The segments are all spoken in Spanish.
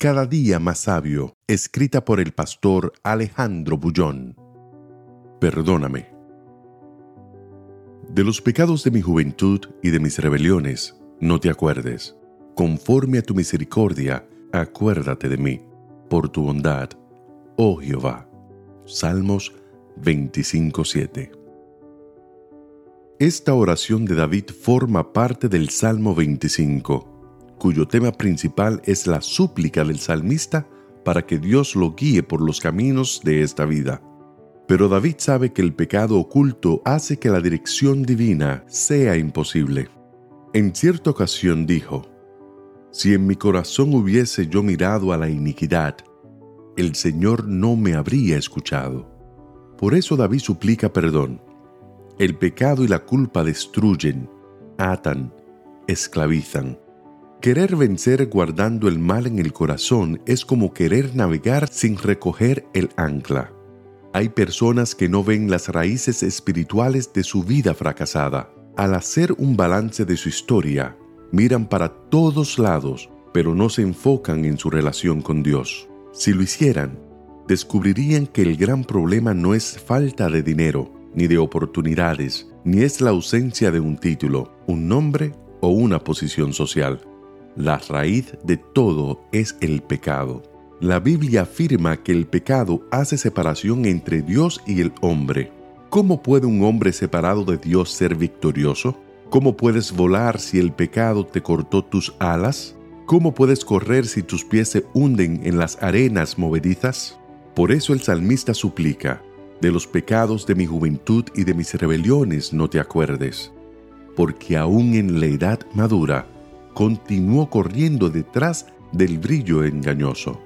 Cada día más sabio, escrita por el pastor Alejandro Bullón. Perdóname. De los pecados de mi juventud y de mis rebeliones, no te acuerdes. Conforme a tu misericordia, acuérdate de mí, por tu bondad, oh Jehová. Salmos 25:7. Esta oración de David forma parte del Salmo 25 cuyo tema principal es la súplica del salmista para que Dios lo guíe por los caminos de esta vida. Pero David sabe que el pecado oculto hace que la dirección divina sea imposible. En cierta ocasión dijo, Si en mi corazón hubiese yo mirado a la iniquidad, el Señor no me habría escuchado. Por eso David suplica perdón. El pecado y la culpa destruyen, atan, esclavizan. Querer vencer guardando el mal en el corazón es como querer navegar sin recoger el ancla. Hay personas que no ven las raíces espirituales de su vida fracasada. Al hacer un balance de su historia, miran para todos lados, pero no se enfocan en su relación con Dios. Si lo hicieran, descubrirían que el gran problema no es falta de dinero, ni de oportunidades, ni es la ausencia de un título, un nombre o una posición social. La raíz de todo es el pecado. La Biblia afirma que el pecado hace separación entre Dios y el hombre. ¿Cómo puede un hombre separado de Dios ser victorioso? ¿Cómo puedes volar si el pecado te cortó tus alas? ¿Cómo puedes correr si tus pies se hunden en las arenas movedizas? Por eso el salmista suplica, de los pecados de mi juventud y de mis rebeliones no te acuerdes, porque aún en la edad madura continuó corriendo detrás del brillo engañoso.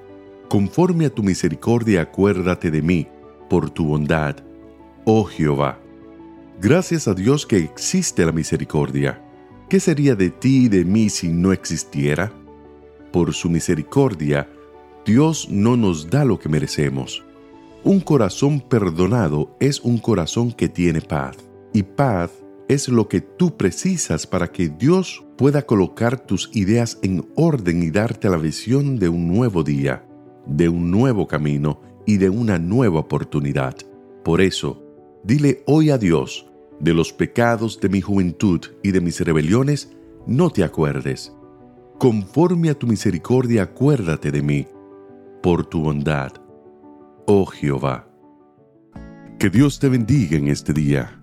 Conforme a tu misericordia acuérdate de mí, por tu bondad, oh Jehová. Gracias a Dios que existe la misericordia. ¿Qué sería de ti y de mí si no existiera? Por su misericordia, Dios no nos da lo que merecemos. Un corazón perdonado es un corazón que tiene paz, y paz es lo que tú precisas para que Dios pueda colocar tus ideas en orden y darte la visión de un nuevo día, de un nuevo camino y de una nueva oportunidad. Por eso, dile hoy a Dios, de los pecados de mi juventud y de mis rebeliones, no te acuerdes. Conforme a tu misericordia, acuérdate de mí, por tu bondad. Oh Jehová. Que Dios te bendiga en este día